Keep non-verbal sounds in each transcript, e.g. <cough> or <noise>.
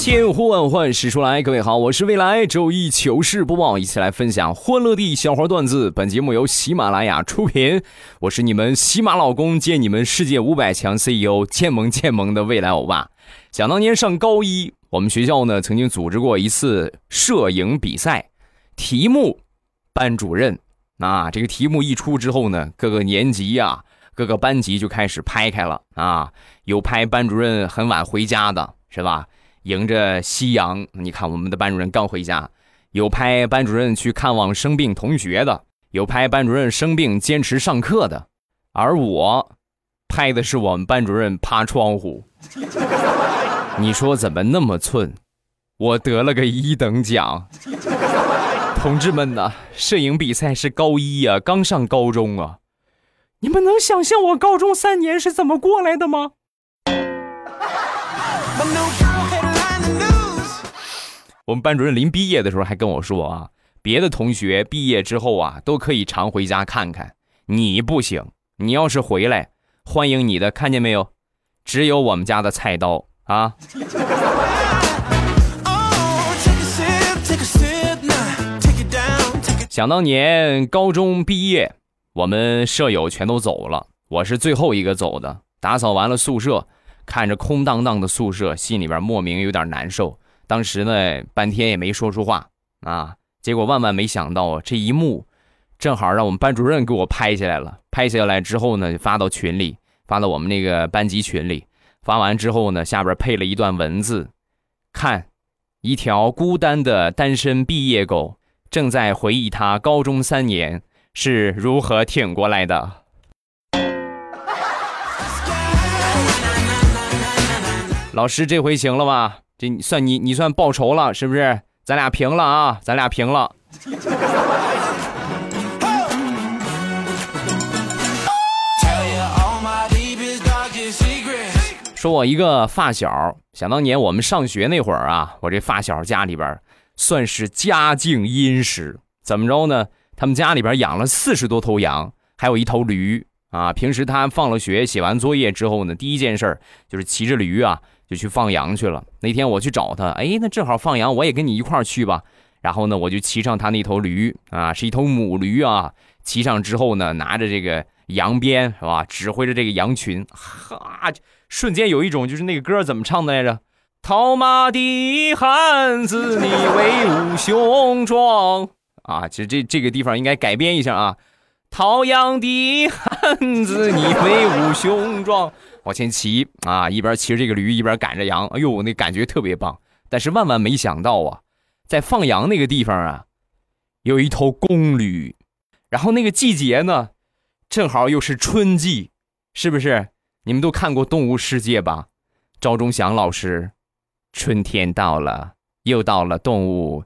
千呼万唤始出来，各位好，我是未来周一糗事播报，一起来分享欢乐地小花段子。本节目由喜马拉雅出品，我是你们喜马老公兼你们世界五百强 CEO 建萌建萌的未来欧巴。想当年上高一，我们学校呢曾经组织过一次摄影比赛，题目班主任啊，这个题目一出之后呢，各个年级呀、各个班级就开始拍开了啊，有拍班主任很晚回家的，是吧？迎着夕阳，你看我们的班主任刚回家，有拍班主任去看望生病同学的，有拍班主任生病坚持上课的，而我拍的是我们班主任趴窗户。<laughs> 你说怎么那么寸？我得了个一等奖。同志们呐，摄影比赛是高一呀、刚上高中啊，你们能想象我高中三年是怎么过来的吗？<laughs> 我们班主任临毕业的时候还跟我说啊，别的同学毕业之后啊都可以常回家看看，你不行。你要是回来，欢迎你的，看见没有？只有我们家的菜刀啊。想当年高中毕业，我们舍友全都走了，我是最后一个走的。打扫完了宿舍，看着空荡荡的宿舍，心里边莫名有点难受。当时呢，半天也没说出话啊。结果万万没想到，这一幕正好让我们班主任给我拍下来了。拍下来之后呢，就发到群里，发到我们那个班级群里。发完之后呢，下边配了一段文字：看，一条孤单的单身毕业狗正在回忆他高中三年是如何挺过来的。老师，这回行了吧？这算你你算报仇了，是不是？咱俩平了啊，咱俩平了。说我一个发小，想当年我们上学那会儿啊，我这发小家里边算是家境殷实。怎么着呢？他们家里边养了四十多头羊，还有一头驴啊。平时他放了学，写完作业之后呢，第一件事就是骑着驴啊。就去放羊去了。那天我去找他，哎，那正好放羊，我也跟你一块儿去吧。然后呢，我就骑上他那头驴啊，是一头母驴啊。骑上之后呢，拿着这个羊鞭是吧，指挥着这个羊群，哈，瞬间有一种就是那个歌怎么唱的来着？套马的汉子，你威武雄壮啊！其实这这个地方应该改编一下啊。套羊的汉子，你威武雄壮。往前骑啊，一边骑着这个驴，一边赶着羊，哎呦，那感觉特别棒。但是万万没想到啊，在放羊那个地方啊，有一头公驴，然后那个季节呢，正好又是春季，是不是？你们都看过《动物世界》吧？赵忠祥老师，春天到了，又到了动物，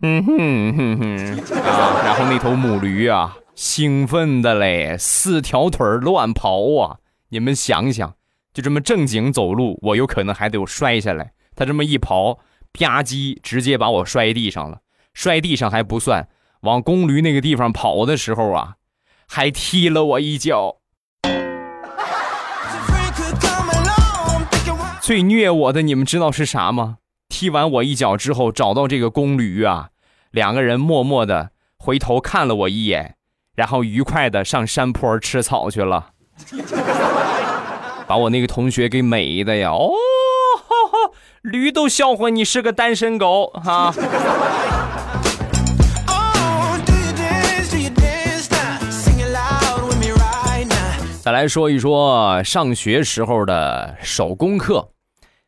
嗯哼哼哼啊，然后那头母驴啊，兴奋的嘞，四条腿乱跑啊。你们想想，就这么正经走路，我有可能还得摔下来。他这么一跑，吧唧，直接把我摔地上了。摔地上还不算，往公驴那个地方跑的时候啊，还踢了我一脚。最虐我的，你们知道是啥吗？踢完我一脚之后，找到这个公驴啊，两个人默默的回头看了我一眼，然后愉快的上山坡吃草去了。<laughs> 把我那个同学给美的呀！哦，<laughs> 驴都笑话你是个单身狗哈。再来说一说上学时候的手工课，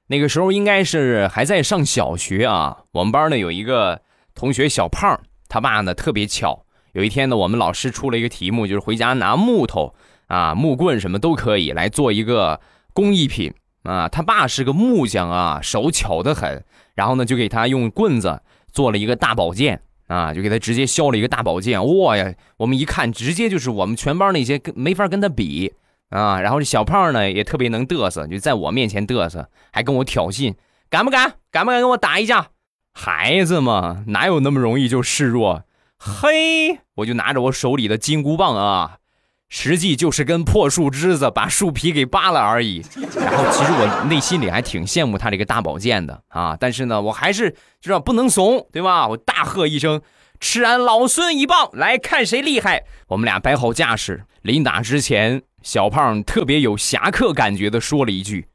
那个时候应该是还在上小学啊。我们班呢有一个同学小胖，他爸呢特别巧，有一天呢我们老师出了一个题目，就是回家拿木头。啊，木棍什么都可以来做一个工艺品啊！他爸是个木匠啊，手巧得很。然后呢，就给他用棍子做了一个大宝剑啊，就给他直接削了一个大宝剑。哇呀，我们一看，直接就是我们全班那些跟没法跟他比啊。然后这小胖呢也特别能嘚瑟，就在我面前嘚瑟，还跟我挑衅，敢不敢？敢不敢跟我打一架？孩子嘛，哪有那么容易就示弱？嘿，我就拿着我手里的金箍棒啊，实际就是根破树枝子，把树皮给扒了而已。然后其实我内心里还挺羡慕他这个大宝剑的啊，但是呢，我还是知道不能怂，对吧？我大喝一声：“吃俺老孙一棒，来看谁厉害！”我们俩摆好架势，临打之前，小胖特别有侠客感觉的说了一句：“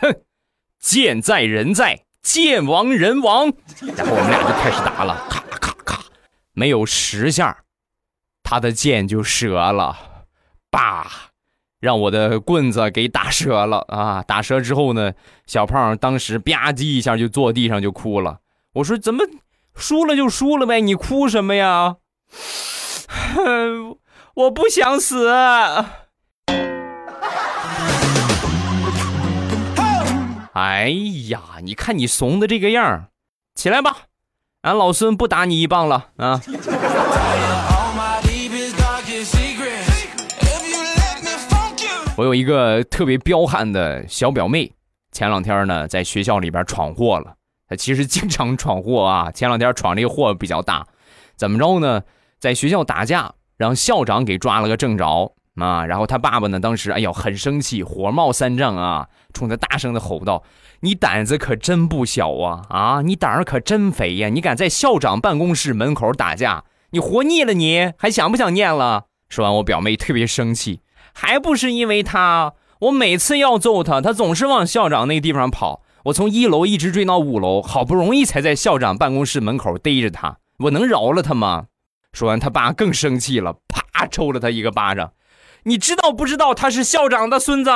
哼，剑在人在，剑亡人亡。”然后我们俩就开始打了，咔咔咔。没有十下，他的剑就折了，叭，让我的棍子给打折了啊！打折之后呢，小胖当时吧唧一下就坐地上就哭了。我说：“怎么输了就输了呗，你哭什么呀？” <laughs> 我不想死。<laughs> 哎呀，你看你怂的这个样起来吧。俺老孙不打你一棒了啊！我有一个特别彪悍的小表妹，前两天呢在学校里边闯祸了。她其实经常闯祸啊，前两天闯这个祸比较大。怎么着呢？在学校打架，让校长给抓了个正着啊。然后他爸爸呢，当时哎呦很生气，火冒三丈啊，冲他大声的吼道。你胆子可真不小啊！啊，你胆儿可真肥呀！你敢在校长办公室门口打架，你活腻了？你还想不想念了？说完，我表妹特别生气，还不是因为他？我每次要揍他，他总是往校长那个地方跑。我从一楼一直追到五楼，好不容易才在校长办公室门口逮着他。我能饶了他吗？说完，他爸更生气了，啪抽了他一个巴掌。你知道不知道他是校长的孙子？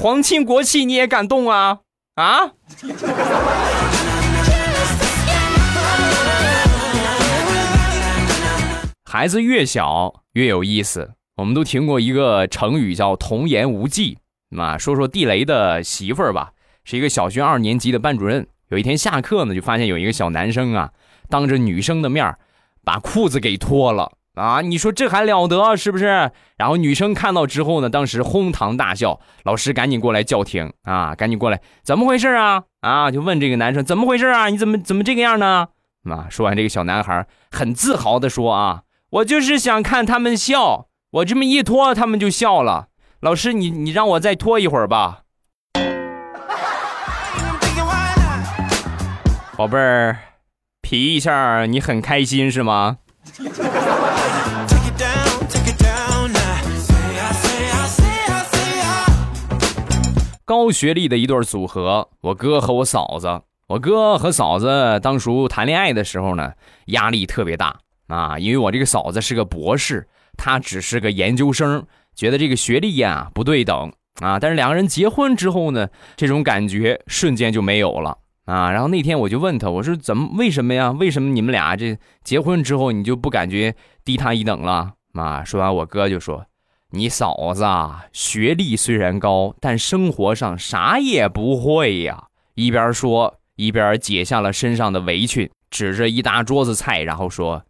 皇亲国戚你也敢动啊啊！孩子越小越有意思。我们都听过一个成语叫“童言无忌”。那，说说地雷的媳妇儿吧，是一个小学二年级的班主任。有一天下课呢，就发现有一个小男生啊，当着女生的面把裤子给脱了。啊，你说这还了得，是不是？然后女生看到之后呢，当时哄堂大笑，老师赶紧过来叫停啊，赶紧过来，怎么回事啊？啊，就问这个男生怎么回事啊？你怎么怎么这个样呢？啊，说完这个小男孩很自豪的说啊，我就是想看他们笑，我这么一脱，他们就笑了。老师，你你让我再拖一会儿吧。<laughs> 宝贝儿，皮一下，你很开心是吗？高学历的一对组合，我哥和我嫂子。我哥和嫂子当初谈恋爱的时候呢，压力特别大啊，因为我这个嫂子是个博士，她只是个研究生，觉得这个学历呀不对等啊。但是两个人结婚之后呢，这种感觉瞬间就没有了。啊，然后那天我就问他，我说怎么为什么呀？为什么你们俩这结婚之后你就不感觉低他一等了？啊，说完我哥就说，你嫂子啊，学历虽然高，但生活上啥也不会呀。一边说一边解下了身上的围裙，指着一大桌子菜，然后说，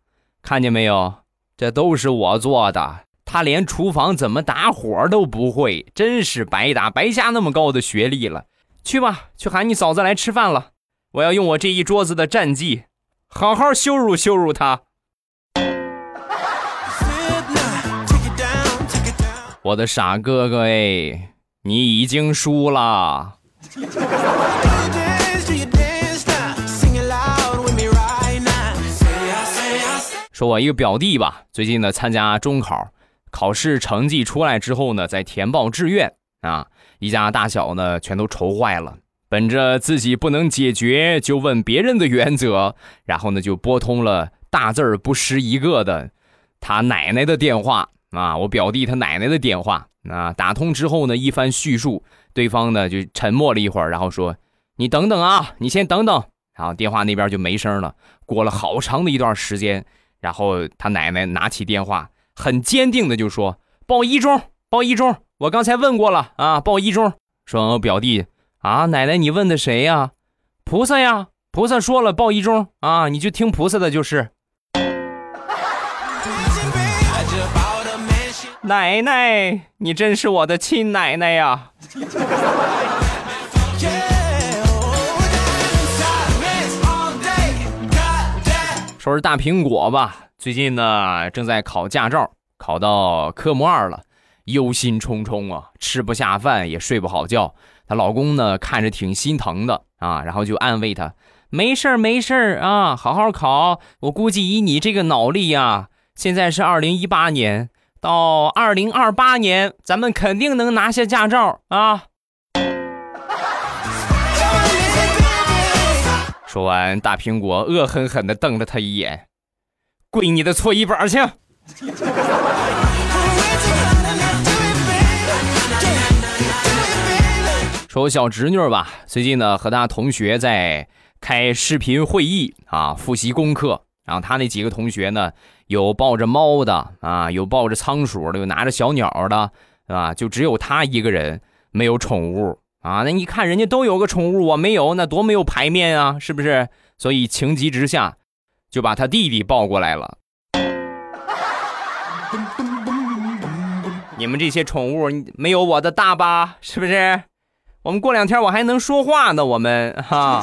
看见没有，这都是我做的。他连厨房怎么打火都不会，真是白打白瞎那么高的学历了。去吧，去喊你嫂子来吃饭了。我要用我这一桌子的战绩，好好羞辱羞辱他。我的傻哥哥哎，你已经输了。说我一个表弟吧，最近呢参加中考，考试成绩出来之后呢，在填报志愿啊。一家大小呢，全都愁坏了。本着自己不能解决就问别人的原则，然后呢，就拨通了大字儿不识一个的他奶奶的电话啊，我表弟他奶奶的电话啊。打通之后呢，一番叙述，对方呢就沉默了一会儿，然后说：“你等等啊，你先等等。”然后电话那边就没声了。过了好长的一段时间，然后他奶奶拿起电话，很坚定的就说：“报一中，报一中。”我刚才问过了啊，报一中。说，表弟啊，奶奶，你问的谁呀？菩萨呀，菩萨说了报一中啊，你就听菩萨的，就是。奶奶，你真是我的亲奶奶呀！<laughs> 说是大苹果吧，最近呢正在考驾照，考到科目二了，忧心忡忡啊，吃不下饭，也睡不好觉。她老公呢看着挺心疼的啊，然后就安慰她：“没事儿，没事儿啊，好好考。我估计以你这个脑力呀，现在是二零一八年，到二零二八年，咱们肯定能拿下驾照啊。”说完，大苹果恶狠狠地瞪了他一眼：“跪你的搓衣板去！” <laughs> 说我小侄女吧，最近呢和她同学在开视频会议啊，复习功课。然后她那几个同学呢，有抱着猫的啊，有抱着仓鼠的，有拿着小鸟的，啊，就只有她一个人没有宠物。啊，那你看人家都有个宠物，我没有，那多没有排面啊，是不是？所以情急之下，就把他弟弟抱过来了。你们这些宠物没有我的大吧？是不是？我们过两天我还能说话呢，我们哈。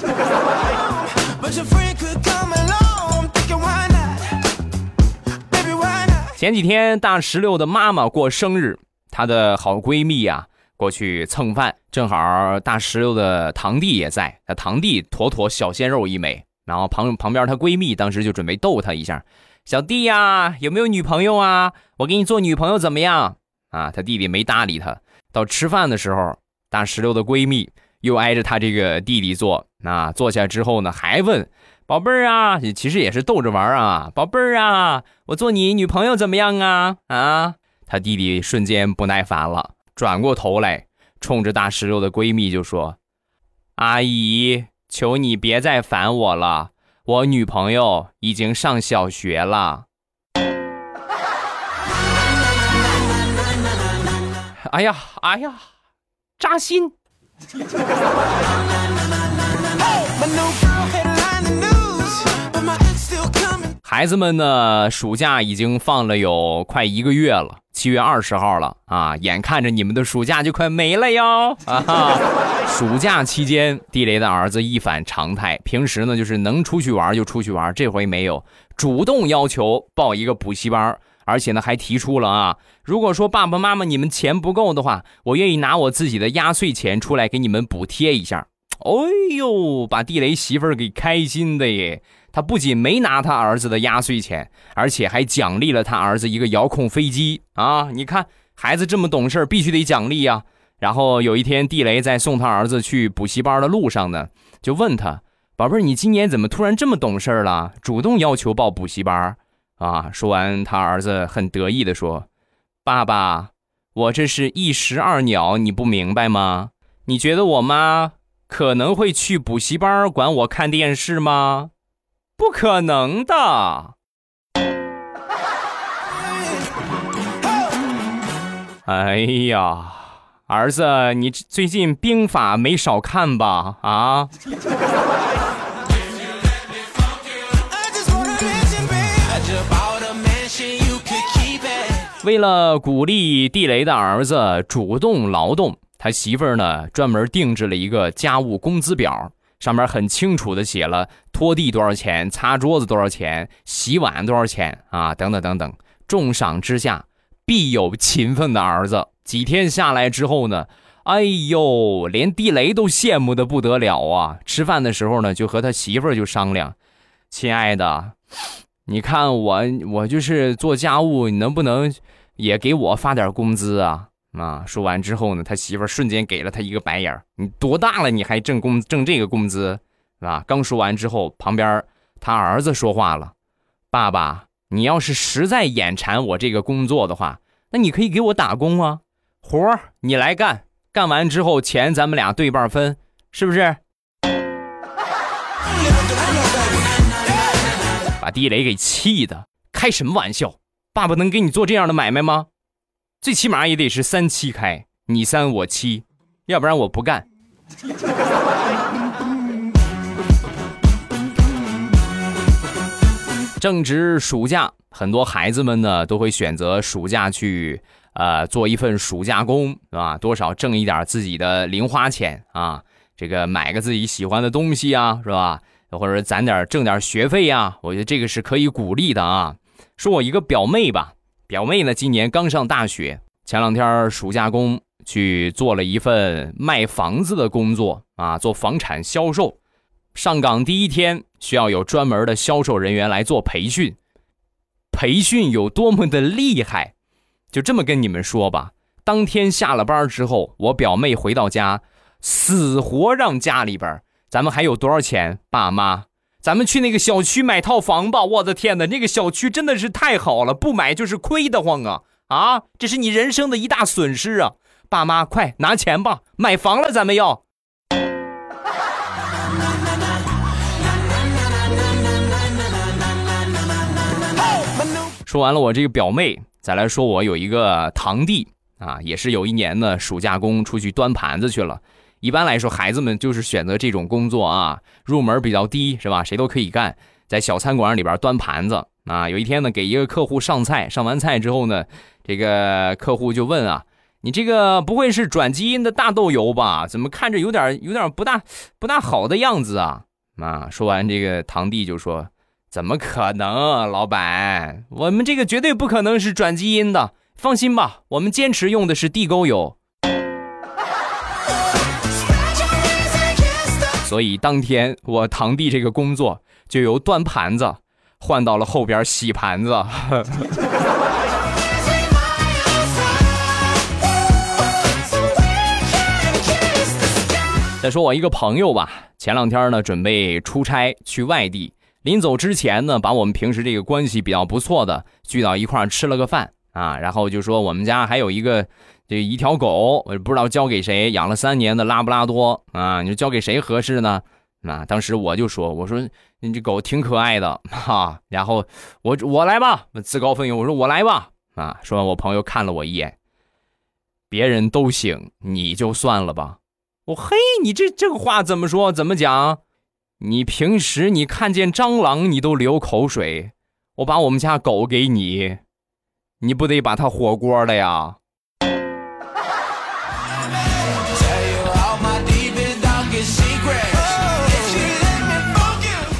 前几天大石榴的妈妈过生日，她的好闺蜜呀。过去蹭饭，正好大石榴的堂弟也在，他堂弟妥妥小鲜肉一枚。然后旁旁边她闺蜜当时就准备逗他一下：“小弟呀，有没有女朋友啊？我给你做女朋友怎么样？”啊，他弟弟没搭理他。到吃饭的时候，大石榴的闺蜜又挨着他这个弟弟坐。那坐下之后呢，还问：“宝贝儿啊，其实也是逗着玩啊，宝贝儿啊，我做你女朋友怎么样啊？”啊，他弟弟瞬间不耐烦了。转过头来，冲着大石榴的闺蜜就说：“阿姨，求你别再烦我了，我女朋友已经上小学了。”哎呀，哎呀，扎心！孩子们呢？暑假已经放了有快一个月了，七月二十号了啊！眼看着你们的暑假就快没了哟！啊，<laughs> 暑假期间，地雷的儿子一反常态，平时呢就是能出去玩就出去玩，这回没有，主动要求报一个补习班，而且呢还提出了啊，如果说爸爸妈妈你们钱不够的话，我愿意拿我自己的压岁钱出来给你们补贴一下。哎呦，把地雷媳妇儿给开心的耶！他不仅没拿他儿子的压岁钱，而且还奖励了他儿子一个遥控飞机啊！你看孩子这么懂事必须得奖励呀。然后有一天，地雷在送他儿子去补习班的路上呢，就问他：“宝贝，你今年怎么突然这么懂事了？主动要求报补习班啊？”说完，他儿子很得意的说：“爸爸，我这是一石二鸟，你不明白吗？你觉得我妈可能会去补习班管我看电视吗？”不可能的！哎呀，儿子，你最近兵法没少看吧？啊！为了鼓励地雷的儿子主动劳动，他媳妇儿呢专门定制了一个家务工资表。上面很清楚的写了拖地多少钱，擦桌子多少钱，洗碗多少钱啊，等等等等。重赏之下必有勤奋的儿子。几天下来之后呢，哎呦，连地雷都羡慕的不得了啊！吃饭的时候呢，就和他媳妇就商量：“亲爱的，你看我我就是做家务，你能不能也给我发点工资啊？”啊！说完之后呢，他媳妇儿瞬间给了他一个白眼儿。你多大了，你还挣工挣这个工资，是吧？刚说完之后，旁边他儿子说话了：“爸爸，你要是实在眼馋我这个工作的话，那你可以给我打工啊，活儿你来干，干完之后钱咱们俩对半分，是不是？” <laughs> 把地雷给气的，开什么玩笑？爸爸能给你做这样的买卖吗？最起码也得是三七开，你三我七，要不然我不干。<laughs> 正值暑假，很多孩子们呢都会选择暑假去呃，做一份暑假工，是吧？多少挣一点自己的零花钱啊，这个买个自己喜欢的东西啊，是吧？或者攒点挣点学费呀，我觉得这个是可以鼓励的啊。说我一个表妹吧，表妹呢今年刚上大学，前两天暑假工去做了一份卖房子的工作啊，做房产销售。上岗第一天需要有专门的销售人员来做培训，培训有多么的厉害。就这么跟你们说吧，当天下了班之后，我表妹回到家，死活让家里边，咱们还有多少钱？爸妈，咱们去那个小区买套房吧！我的天哪，那个小区真的是太好了，不买就是亏得慌啊！啊，这是你人生的一大损失啊！爸妈，快拿钱吧，买房了，咱们要。说完了，我这个表妹。再来说，我有一个堂弟啊，也是有一年呢，暑假工出去端盘子去了。一般来说，孩子们就是选择这种工作啊，入门比较低，是吧？谁都可以干，在小餐馆里边端盘子啊。有一天呢，给一个客户上菜，上完菜之后呢，这个客户就问啊：“你这个不会是转基因的大豆油吧？怎么看着有点有点不大不大好的样子啊？”啊，说完这个堂弟就说。怎么可能，老板？我们这个绝对不可能是转基因的，放心吧，我们坚持用的是地沟油。所以当天我堂弟这个工作就由端盘子换到了后边洗盘子。<laughs> 再说我一个朋友吧，前两天呢准备出差去外地。临走之前呢，把我们平时这个关系比较不错的聚到一块儿吃了个饭啊，然后就说我们家还有一个这一条狗，我不知道交给谁，养了三年的拉布拉多啊，你说交给谁合适呢？啊，当时我就说，我说你这狗挺可爱的哈，然后我我来吧，自告奋勇，我说我来吧啊。说完，我朋友看了我一眼，别人都行，你就算了吧。我嘿，你这这个话怎么说？怎么讲？你平时你看见蟑螂你都流口水，我把我们家狗给你，你不得把他火锅了呀？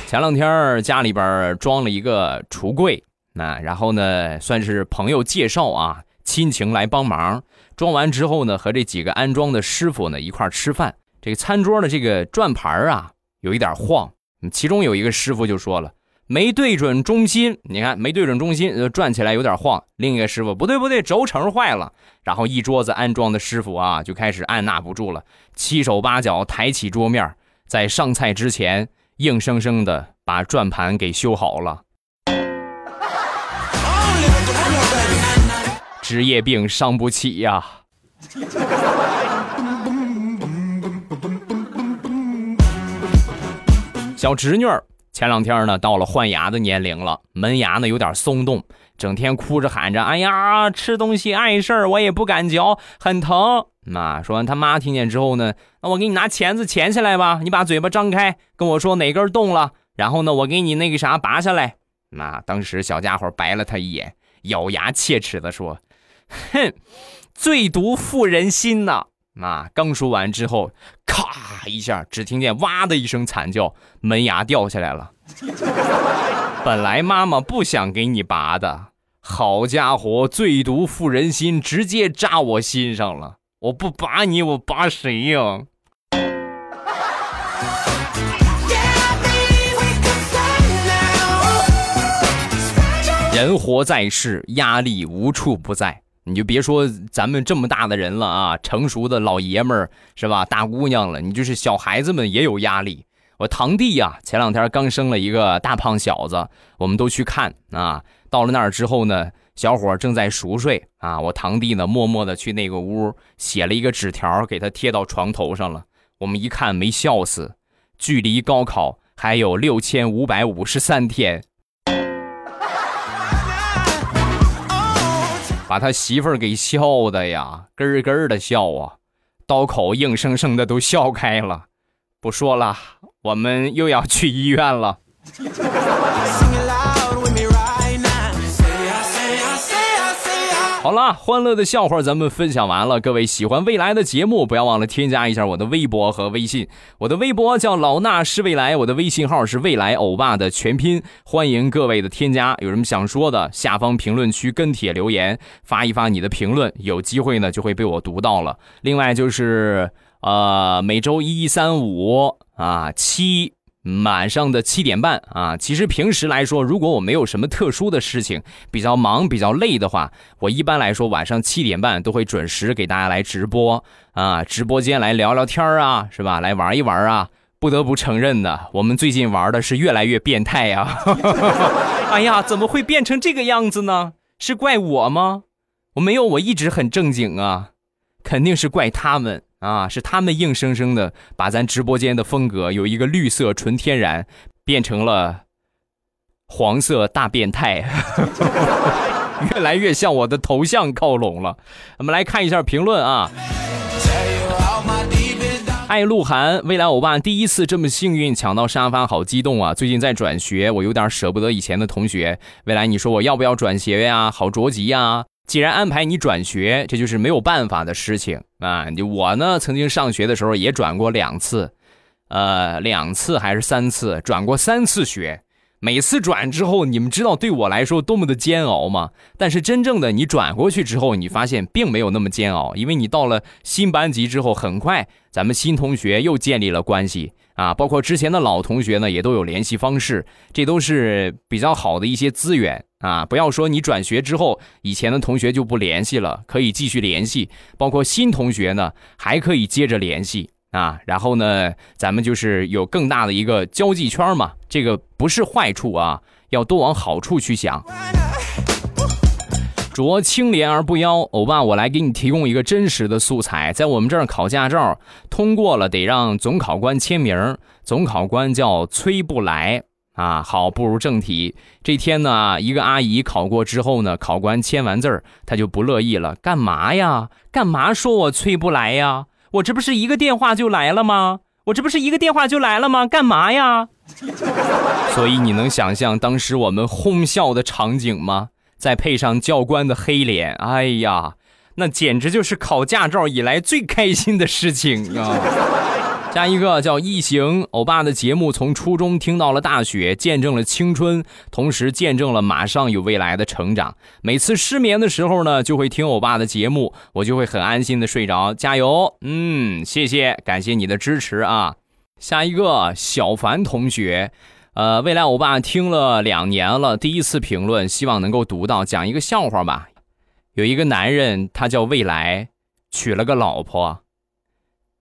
前两天家里边装了一个橱柜，那然后呢，算是朋友介绍啊，亲情来帮忙。装完之后呢，和这几个安装的师傅呢一块吃饭。这个餐桌的这个转盘啊。有一点晃，其中有一个师傅就说了，没对准中心，你看没对准中心，转起来有点晃。另一个师傅不对不对，轴承坏了。然后一桌子安装的师傅啊，就开始按捺不住了，七手八脚抬起桌面，在上菜之前，硬生生的把转盘给修好了。职业病伤不起呀。小侄女儿前两天呢，到了换牙的年龄了，门牙呢有点松动，整天哭着喊着：“哎呀，吃东西碍事儿，我也不敢嚼，很疼。”那说完，他妈听见之后呢，那我给你拿钳子钳起来吧，你把嘴巴张开，跟我说哪根动了，然后呢，我给你那个啥拔下来。那当时小家伙白了他一眼，咬牙切齿的说：“哼，最毒妇人心呐！” <laughs> 啊！刚说完之后，咔一下，只听见哇的一声惨叫，门牙掉下来了。<laughs> 本来妈妈不想给你拔的，好家伙，最毒妇人心，直接扎我心上了。我不拔你，我拔谁呀？人活在世，压力无处不在。你就别说咱们这么大的人了啊，成熟的老爷们儿是吧？大姑娘了，你就是小孩子们也有压力。我堂弟呀，前两天刚生了一个大胖小子，我们都去看啊。到了那儿之后呢，小伙正在熟睡啊。我堂弟呢，默默的去那个屋写了一个纸条，给他贴到床头上了。我们一看，没笑死，距离高考还有六千五百五十三天。把他媳妇儿给笑的呀，咯咯的笑啊，刀口硬生生的都笑开了。不说了，我们又要去医院了。好了，欢乐的笑话咱们分享完了。各位喜欢未来的节目，不要忘了添加一下我的微博和微信。我的微博叫老衲是未来，我的微信号是未来欧巴的全拼。欢迎各位的添加，有什么想说的，下方评论区跟帖留言，发一发你的评论，有机会呢就会被我读到了。另外就是呃，每周一、三、五啊七。晚上的七点半啊，其实平时来说，如果我没有什么特殊的事情，比较忙、比较累的话，我一般来说晚上七点半都会准时给大家来直播啊，直播间来聊聊天啊，是吧？来玩一玩啊。不得不承认的，我们最近玩的是越来越变态呀！<laughs> 哎呀，怎么会变成这个样子呢？是怪我吗？我没有，我一直很正经啊，肯定是怪他们。啊，是他们硬生生的把咱直播间的风格由一个绿色纯天然变成了黄色大变态，<laughs> 越来越向我的头像靠拢了。我们来看一下评论啊。爱鹿晗，未来欧巴第一次这么幸运抢到沙发，好激动啊！最近在转学，我有点舍不得以前的同学。未来，你说我要不要转学呀？好着急呀！既然安排你转学，这就是没有办法的事情啊！我呢，曾经上学的时候也转过两次，呃，两次还是三次，转过三次学。每次转之后，你们知道对我来说多么的煎熬吗？但是真正的你转过去之后，你发现并没有那么煎熬，因为你到了新班级之后，很快咱们新同学又建立了关系啊，包括之前的老同学呢，也都有联系方式，这都是比较好的一些资源啊。不要说你转学之后，以前的同学就不联系了，可以继续联系，包括新同学呢，还可以接着联系。啊，然后呢，咱们就是有更大的一个交际圈嘛，这个不是坏处啊，要多往好处去想。濯清涟而不妖，欧巴，我来给你提供一个真实的素材，在我们这儿考驾照通过了，得让总考官签名，总考官叫崔不来啊。好，步入正题，这天呢，一个阿姨考过之后呢，考官签完字儿，他就不乐意了，干嘛呀？干嘛说我崔不来呀？我这不是一个电话就来了吗？我这不是一个电话就来了吗？干嘛呀？<laughs> 所以你能想象当时我们哄笑的场景吗？再配上教官的黑脸，哎呀，那简直就是考驾照以来最开心的事情啊！<laughs> 加一个叫异形欧巴的节目，从初中听到了大学，见证了青春，同时见证了马上有未来的成长。每次失眠的时候呢，就会听欧巴的节目，我就会很安心的睡着。加油，嗯，谢谢，感谢你的支持啊。下一个小凡同学，呃，未来欧巴听了两年了，第一次评论，希望能够读到。讲一个笑话吧，有一个男人，他叫未来，娶了个老婆。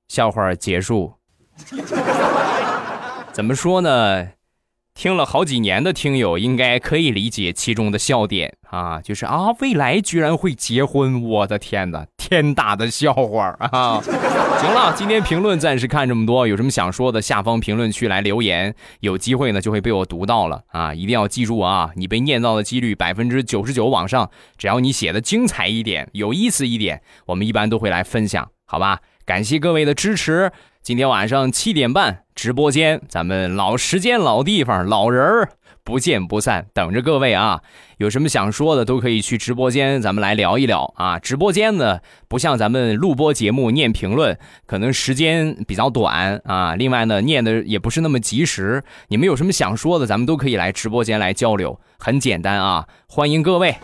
笑话结束。怎么说呢？听了好几年的听友应该可以理解其中的笑点啊，就是啊，未来居然会结婚，我的天哪，天大的笑话啊！<laughs> 行了，今天评论暂时看这么多，有什么想说的，下方评论区来留言，有机会呢就会被我读到了啊！一定要记住啊，你被念到的几率百分之九十九往上，只要你写的精彩一点、有意思一点，我们一般都会来分享，好吧？感谢各位的支持。今天晚上七点半直播间，咱们老时间、老地方、老人儿不见不散，等着各位啊！有什么想说的，都可以去直播间，咱们来聊一聊啊！直播间呢，不像咱们录播节目念评论，可能时间比较短啊。另外呢，念的也不是那么及时。你们有什么想说的，咱们都可以来直播间来交流，很简单啊！欢迎各位。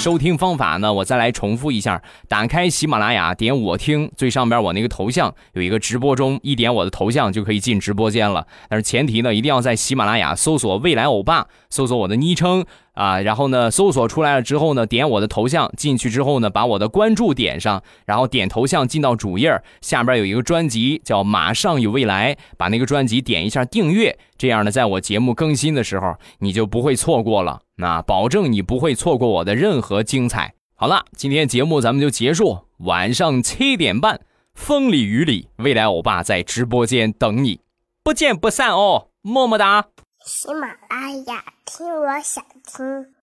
收听方法呢？我再来重复一下：打开喜马拉雅，点我听，最上边我那个头像有一个直播中，一点我的头像就可以进直播间了。但是前提呢，一定要在喜马拉雅搜索“未来欧巴”，搜索我的昵称。啊，然后呢，搜索出来了之后呢，点我的头像进去之后呢，把我的关注点上，然后点头像进到主页，下边有一个专辑叫《马上有未来》，把那个专辑点一下订阅，这样呢，在我节目更新的时候，你就不会错过了，那保证你不会错过我的任何精彩。好了，今天节目咱们就结束，晚上七点半，风里雨里，未来欧巴在直播间等你，不见不散哦，么么哒。喜马拉雅，听我想听。